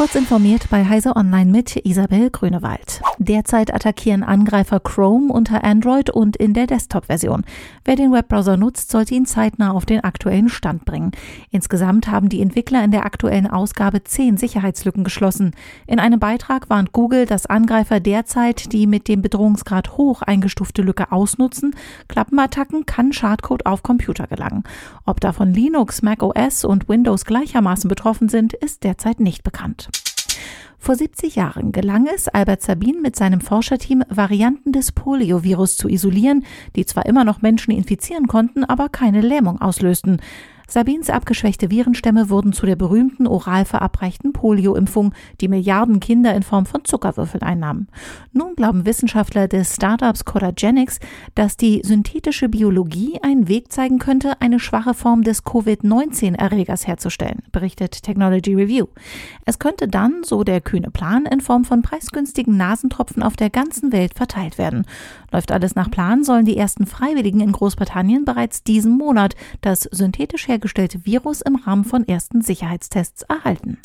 Kurz informiert bei Heise Online mit Isabel Grünewald. Derzeit attackieren Angreifer Chrome unter Android und in der Desktop-Version. Wer den Webbrowser nutzt, sollte ihn zeitnah auf den aktuellen Stand bringen. Insgesamt haben die Entwickler in der aktuellen Ausgabe zehn Sicherheitslücken geschlossen. In einem Beitrag warnt Google, dass Angreifer derzeit die mit dem Bedrohungsgrad hoch eingestufte Lücke ausnutzen. Klappenattacken kann Schadcode auf Computer gelangen. Ob davon Linux, Mac OS und Windows gleichermaßen betroffen sind, ist derzeit nicht bekannt. Vor 70 Jahren gelang es Albert Sabin mit seinem Forscherteam, Varianten des Poliovirus zu isolieren, die zwar immer noch Menschen infizieren konnten, aber keine Lähmung auslösten. Sabins abgeschwächte Virenstämme wurden zu der berühmten oral verabreichten Polioimpfung, die Milliarden Kinder in Form von Zuckerwürfeln einnahmen. Nun glauben Wissenschaftler des Startups Coragenics, dass die synthetische Biologie einen Weg zeigen könnte, eine schwache Form des Covid-19-Erregers herzustellen, berichtet Technology Review. Es könnte dann, so der kühne Plan, in Form von preisgünstigen Nasentropfen auf der ganzen Welt verteilt werden. Läuft alles nach Plan, sollen die ersten Freiwilligen in Großbritannien bereits diesen Monat das synthetisch hergestellte Virus im Rahmen von ersten Sicherheitstests erhalten.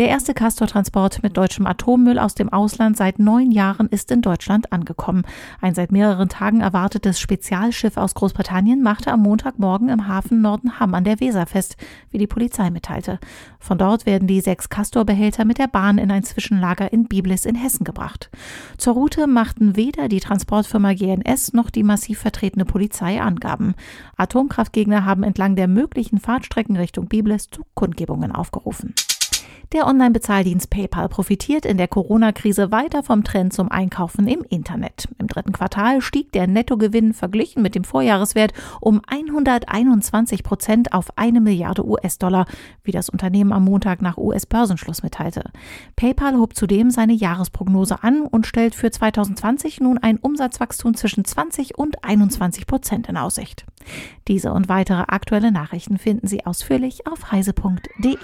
Der erste Castor-Transport mit deutschem Atommüll aus dem Ausland seit neun Jahren ist in Deutschland angekommen. Ein seit mehreren Tagen erwartetes Spezialschiff aus Großbritannien machte am Montagmorgen im Hafen Nordenham an der Weser fest, wie die Polizei mitteilte. Von dort werden die sechs Castor-Behälter mit der Bahn in ein Zwischenlager in Biblis in Hessen gebracht. Zur Route machten weder die Transportfirma GNS noch die massiv vertretene Polizei Angaben. Atomkraftgegner haben entlang der möglichen Fahrtstrecken Richtung Biblis zu Kundgebungen aufgerufen. Der Online-Bezahldienst PayPal profitiert in der Corona-Krise weiter vom Trend zum Einkaufen im Internet. Im dritten Quartal stieg der Nettogewinn verglichen mit dem Vorjahreswert um 121 Prozent auf eine Milliarde US-Dollar, wie das Unternehmen am Montag nach US-Börsenschluss mitteilte. PayPal hob zudem seine Jahresprognose an und stellt für 2020 nun ein Umsatzwachstum zwischen 20 und 21 Prozent in Aussicht. Diese und weitere aktuelle Nachrichten finden Sie ausführlich auf heise.de.